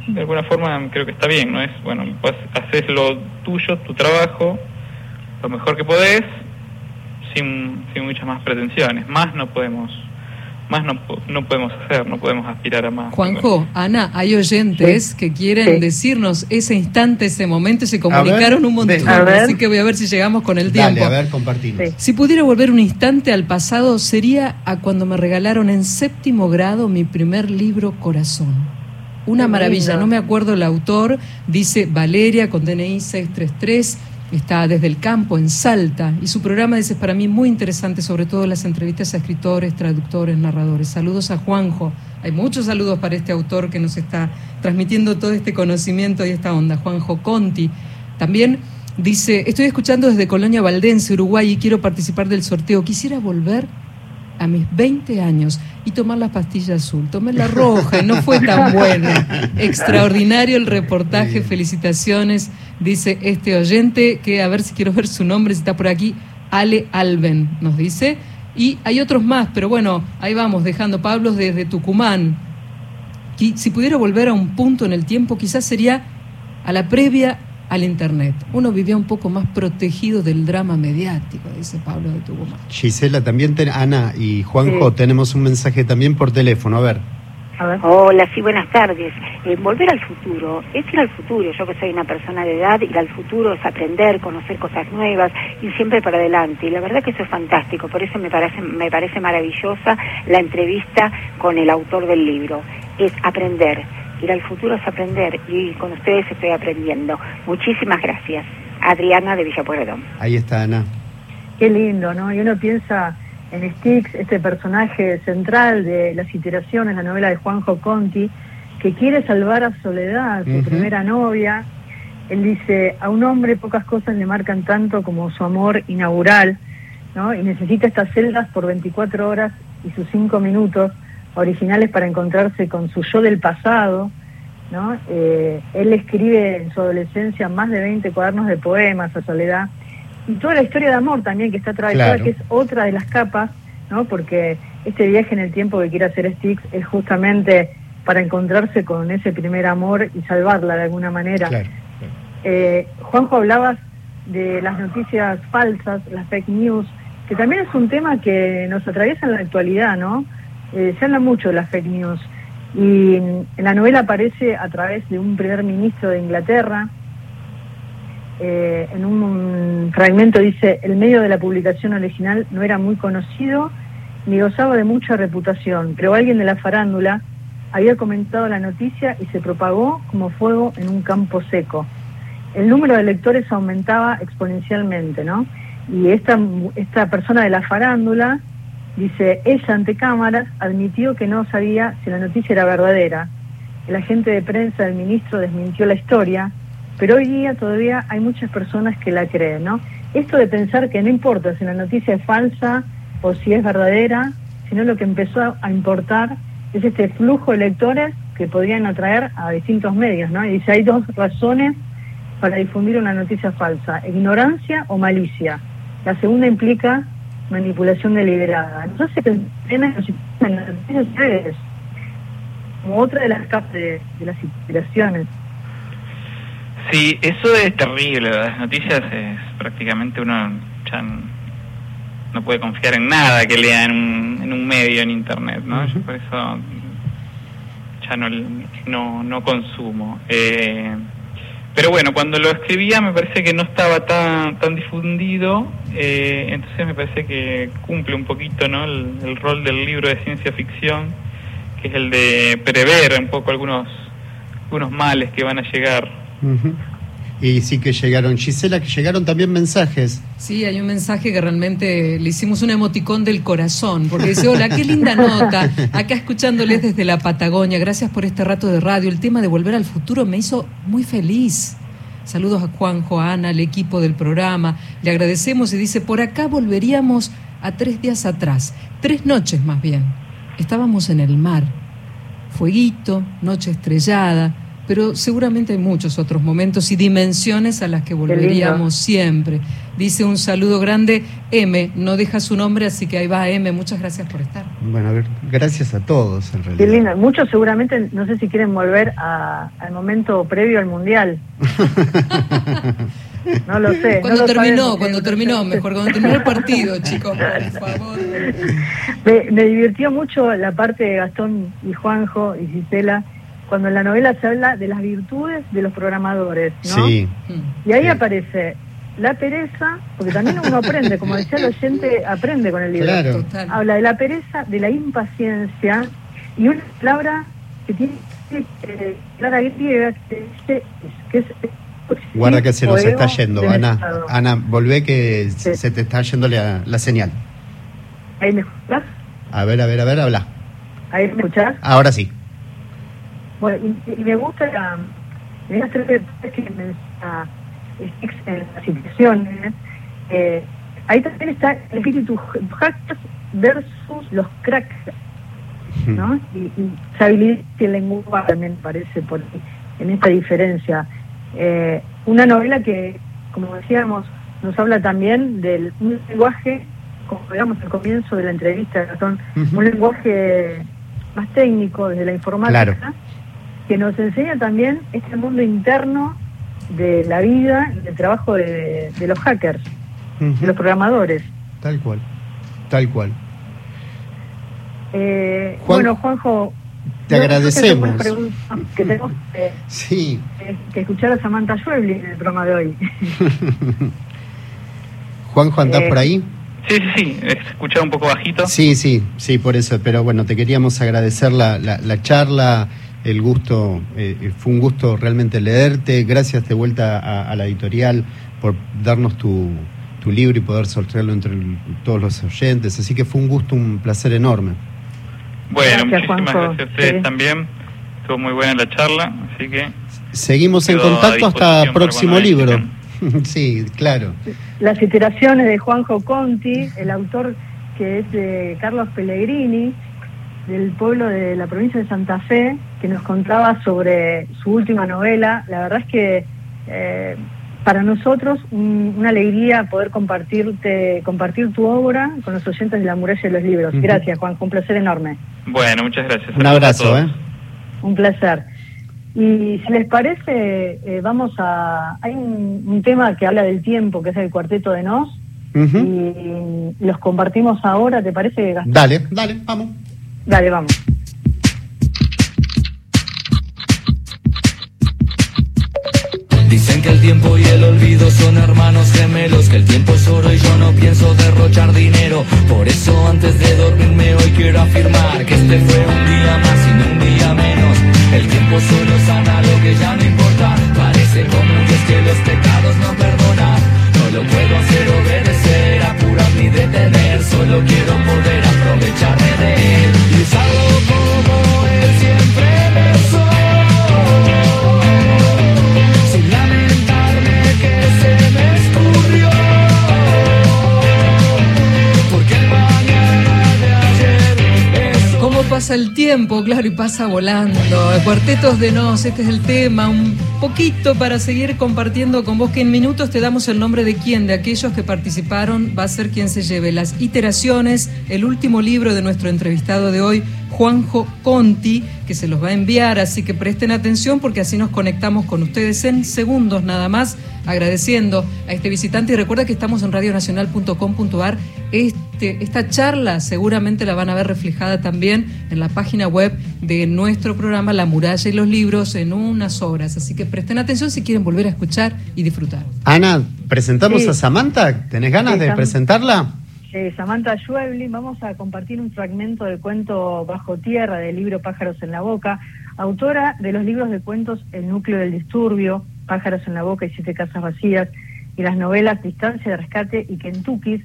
de alguna forma creo que está bien, ¿no? Es, bueno, pues haces lo tuyo, tu trabajo, lo mejor que podés, sin, sin muchas más pretensiones. Más no podemos más no, no podemos hacer, no podemos aspirar a más. Juanjo, Ana, hay oyentes que quieren decirnos ese instante, ese momento y se comunicaron un montón. Así que voy a ver si llegamos con el Dale, tiempo. a ver, compartimos. Si pudiera volver un instante al pasado, sería a cuando me regalaron en séptimo grado mi primer libro Corazón. Una maravilla, no me acuerdo el autor, dice Valeria con DNI 633, está desde el campo en Salta y su programa dice es para mí muy interesante, sobre todo las entrevistas a escritores, traductores, narradores. Saludos a Juanjo. Hay muchos saludos para este autor que nos está transmitiendo todo este conocimiento y esta onda, Juanjo Conti. También dice, estoy escuchando desde Colonia Valdense, Uruguay, y quiero participar del sorteo. Quisiera volver a mis 20 años y tomar la pastilla azul. Tomé la roja y no fue tan (laughs) bueno. Extraordinario el reportaje, felicitaciones, dice este oyente, que a ver si quiero ver su nombre, si está por aquí, Ale Alben, nos dice. Y hay otros más, pero bueno, ahí vamos, dejando Pablo desde Tucumán. Si pudiera volver a un punto en el tiempo, quizás sería a la previa al Internet. Uno vivía un poco más protegido del drama mediático, dice Pablo de Tucumán. Gisela, también, ten- Ana y Juanjo, Sí. tenemos un mensaje también por teléfono. A ver. Hola, sí, buenas tardes. Eh, volver al futuro es ir al futuro. Yo que soy una persona de edad, ir al futuro es aprender, conocer cosas nuevas, ir siempre para adelante. Y la verdad que eso es fantástico. Por eso me parece, me parece maravillosa la entrevista con el autor del libro. Es aprender. Ir al futuro es aprender y con ustedes estoy aprendiendo. Muchísimas gracias. Adriana de Villapuerredón. Ahí está Ana. Qué lindo, ¿no? Y uno piensa en Styx, este personaje central de las iteraciones, la novela de Juanjo Conti, que quiere salvar a Soledad, su primera novia. Él dice, a un hombre pocas cosas le marcan tanto como su amor inaugural, ¿no? Y necesita estas celdas por 24 horas y sus 5 minutos originales para encontrarse con su yo del pasado, ¿no? Eh, él escribe en su adolescencia más de 20 cuadernos de poemas a Soledad y toda la historia de amor también que está atravesada, Claro. que es otra de las capas, ¿no? Porque este viaje en el tiempo que quiere hacer Styx es justamente para encontrarse con ese primer amor y salvarla de alguna manera. Eh, Juanjo, hablabas de las noticias falsas, las fake news, que también es un tema que nos atraviesa en la actualidad, ¿no? Eh, se habla mucho de las fake news y la novela aparece a través de un primer ministro de Inglaterra. Eh, en un fragmento dice, el medio de la publicación original no era muy conocido ni gozaba de mucha reputación, pero alguien de la farándula había comentado la noticia y se propagó como fuego en un campo seco. El número de lectores aumentaba exponencialmente, ¿no? Y esta, esta persona de la farándula dice, ella ante cámaras admitió que no sabía si la noticia era verdadera. El agente de prensa del ministro desmintió la historia, pero hoy día todavía hay muchas personas que la creen, ¿no? Esto de pensar que no importa si la noticia es falsa o si es verdadera, sino lo que empezó a importar es este flujo de lectores que podrían atraer a distintos medios, ¿no? Y dice, hay dos razones para difundir una noticia falsa, ignorancia o malicia. La segunda implica manipulación deliberada. Entonces, en las redes, como otra de las capas de, de las inspiraciones. Sí, eso es terrible. Las noticias es prácticamente uno ya no puede confiar en nada que lea en un, en un medio en internet, ¿no? Yo por eso ya no, no, no consumo. Eh, pero bueno, cuando lo escribía me parece que no estaba tan tan difundido, eh, entonces me parece que cumple un poquito, ¿no? El, rol del libro de ciencia ficción, que es el de prever un poco algunos algunos males que van a llegar. Y sí que llegaron, Gisela, que llegaron también mensajes. Sí, hay un mensaje que realmente le hicimos un emoticón del corazón, porque dice, hola, qué linda nota, acá escuchándoles desde la Patagonia, gracias por este rato de radio, el tema de Volver al Futuro me hizo muy feliz. Saludos a Juanjo, a Ana, al equipo del programa, le agradecemos y dice, por acá volveríamos a tres días atrás, tres noches más bien. Estábamos en el mar, fueguito, noche estrellada, pero seguramente hay muchos otros momentos y dimensiones a las que volveríamos siempre. Dice un saludo grande, M, no deja su nombre, así que ahí va M, muchas gracias por estar. Bueno, a ver, gracias a todos en realidad. Qué lindo. Muchos seguramente, no sé si quieren volver a- al momento previo al Mundial. (laughs) No lo sé. Cuando no terminó, sabemos. cuando terminó, mejor, cuando terminó el partido, chicos, por favor. Me, me divirtió mucho la parte de Gastón y Juanjo y Gisela cuando en la novela se habla de las virtudes de los programadores, ¿no? Sí. Y ahí aparece la pereza, porque también uno aprende, como decía el oyente, aprende con el libro. Claro. Habla de la pereza, de la impaciencia y una palabra que tiene eh, clara griega que dice que es Guarda que se nos está yendo, Ana. Estado. Ana, volvé que se te está yendo la, la señal. ¿Ahí me escuchás? A ver, a ver, a ver, habla. ¿Ahí me escuchás? Ahora sí. Bueno, y, y me gusta la, me gusta el que menciona en las situaciones. Eh, ahí también está el espíritu hackers versus los cracks, ¿no? Y, y habilidad y el lenguaje también parece por ahí, en esta diferencia. Eh, una novela que, como decíamos, nos habla también del un lenguaje, como digamos al comienzo de la entrevista, Ujú. un lenguaje más técnico desde la informática, Claro. Que nos enseña también este mundo interno de la vida y del trabajo de, de los hackers, de los programadores. Tal cual. Tal cual. Eh, Juan- bueno, Juanjo, Te agradecemos. que tenemos que, Sí. que- que escuchar a Samantha Schweblin en el programa de hoy. (laughs) Juanjo, ¿andás Eh, por ahí? Sí, sí, sí, escuchaba un poco bajito. Sí, sí, sí, por eso. Pero bueno, te queríamos agradecer la, la, la charla, el gusto. eh, fue un gusto realmente leerte. Gracias de vuelta a, a la editorial por darnos tu, tu libro y poder sortearlo entre el- todos los oyentes. Así que fue un gusto, un placer enorme. Bueno, Gracias, muchísimas Juanjo. gracias a ustedes Sí. también. Estuvo muy buena la charla, así que Seguimos en contacto hasta próximo libro. (laughs) sí, claro. Las iteraciones de Juanjo Conti, el autor que es de Carlos Pellegrini, del pueblo de la provincia de Santa Fe, que nos contaba sobre su última novela. La verdad es que eh, para nosotros un- una alegría poder compartirte, compartir tu obra con los oyentes de la muralla de los libros. Gracias, Juanjo, un placer enorme. bueno, muchas gracias. Un abrazo. ¿eh? Un placer. Y si les parece, eh, vamos a... Hay un, un tema que habla del tiempo, que es el cuarteto de Nos, y los compartimos ahora, ¿te parece, Gastón? Dale, dale, vamos. Dale, vamos. Dicen que el tiempo y el olvido el tiempo? Claro, y pasa volando. Cuartetos de Nos, este es el tema. Un poquito para seguir compartiendo con vos, que en minutos te damos el nombre de quién, de aquellos que participaron, va a ser quien se lleve las iteraciones, el último libro de nuestro entrevistado de hoy, Juanjo Conti, que se los va a enviar, así que presten atención porque así nos conectamos con ustedes en segundos nada más, agradeciendo a este visitante y recuerda que estamos en radionacional.com.ar. Este, esta charla seguramente la van a ver reflejada también en la página web de nuestro programa La Muralla y los Libros en unas horas, así que presten atención si quieren volver a escuchar y disfrutar. Ana, ¿presentamos Sí. a Samantha? ¿Tenés ganas Sí, de Sam- presentarla? Eh, Samantha Schweblin, vamos a compartir un fragmento del cuento Bajo Tierra del libro Pájaros en la Boca, autora de los libros de cuentos El núcleo del disturbio, Pájaros en la Boca y Siete Casas Vacías, y las novelas Distancia de Rescate y Kentucky.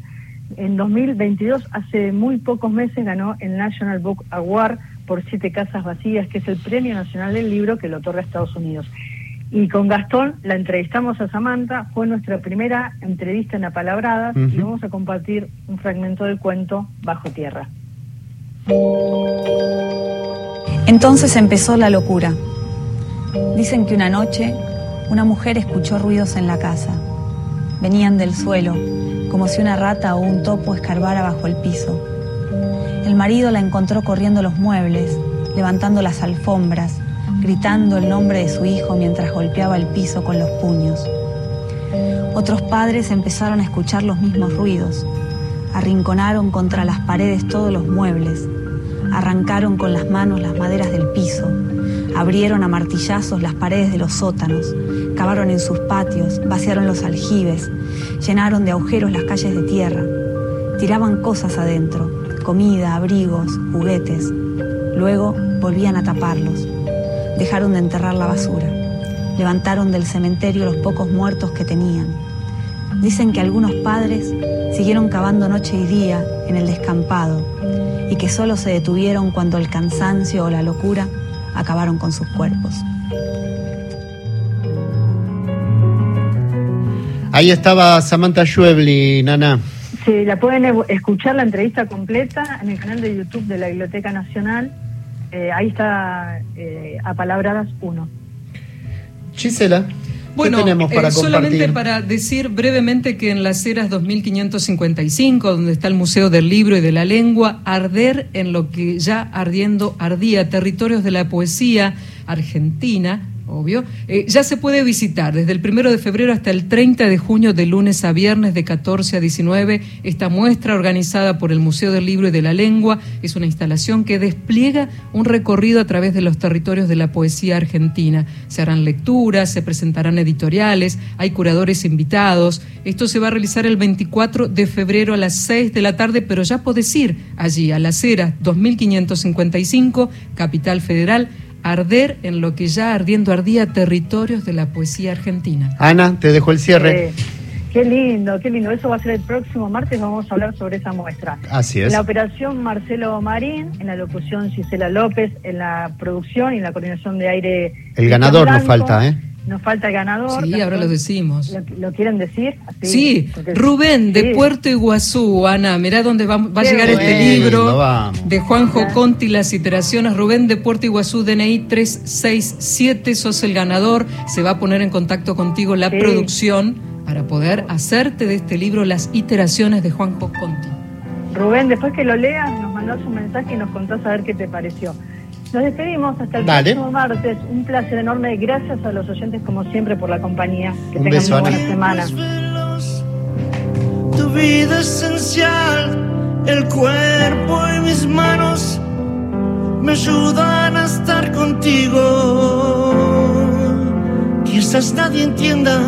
En 2022, hace muy pocos meses, ganó el National Book Award por Siete Casas Vacías, que es el Premio Nacional del Libro que lo otorga Estados Unidos. Y con Gastón la entrevistamos a Samantha, fue nuestra primera entrevista en Apalabradas y vamos a compartir un fragmento del cuento Bajo Tierra. Entonces empezó la locura. Dicen que una noche una mujer escuchó ruidos en la casa. Venían del suelo, como si una rata o un topo escarbara bajo el piso. El marido la encontró corriendo los muebles, levantando las alfombras, gritando el nombre de su hijo mientras golpeaba el piso con los puños. Otros padres empezaron a escuchar los mismos ruidos. Arrinconaron contra las paredes todos los muebles. Arrancaron con las manos las maderas del piso. Abrieron a martillazos las paredes de los sótanos. Cavaron en sus patios, vaciaron los aljibes. Llenaron de agujeros las calles de tierra. Tiraban cosas adentro, comida, abrigos, juguetes. Luego volvían a taparlos dejaron de enterrar la basura, levantaron del cementerio los pocos muertos que tenían. Dicen que algunos padres siguieron cavando noche y día en el descampado y que solo se detuvieron cuando el cansancio o la locura acabaron con sus cuerpos. Ahí estaba Samantha Schweblin, Nana. Sí, la pueden escuchar la entrevista completa en el canal de YouTube de la Biblioteca Nacional eh, ahí está eh, a Palabradas 1. Gisela. Bueno, tenemos para eh, solamente para decir brevemente que en las eras 2555, donde está el Museo del Libro y de la Lengua, arder en lo que ya ardiendo ardía, territorios de la poesía argentina, obvio, eh, ya se puede visitar desde el primero de febrero hasta el 30 de junio, de lunes a viernes, de 14 a 19. Esta muestra organizada por el Museo del Libro y de la Lengua es una instalación que despliega un recorrido a través de los territorios de la poesía argentina. Se harán lecturas, se presentarán editoriales, hay curadores invitados. Esto se va a realizar el 24 de febrero a las 6 de la tarde, pero ya podés ir allí, a la acera 2555, Capital Federal arder en lo que ya ardiendo ardía territorios de la poesía argentina. Ana, te dejo el cierre. qué lindo, qué lindo. Eso va a ser el próximo martes, vamos a hablar sobre esa muestra. Así es. En la operación Marcelo Marín, en la locución Gisela López, en la producción y en la coordinación de aire. El ganador nos falta, ¿eh? Nos falta el ganador. Sí, ahora lo decimos. ¿Lo, quieren decir? sí, Rubén de Puerto Iguazú, Ana, mirá dónde va, va a llegar este libro de Juanjo Conti, las iteraciones. Rubén de Puerto Iguazú, DNI 367, sos el ganador. Se va a poner en contacto contigo la producción para poder hacerte de este libro las iteraciones de Juanjo Conti. Rubén, después que lo leas, nos mandás un mensaje y nos contás a ver qué te pareció. Nos despedimos hasta el próximo martes. Un placer enorme. Gracias a los oyentes, como siempre, por la compañía. Que Un tengan beso, una buena Ana. semana. Tu vida esencial, el cuerpo y mis manos me ayudan a estar contigo. Quizás nadie entienda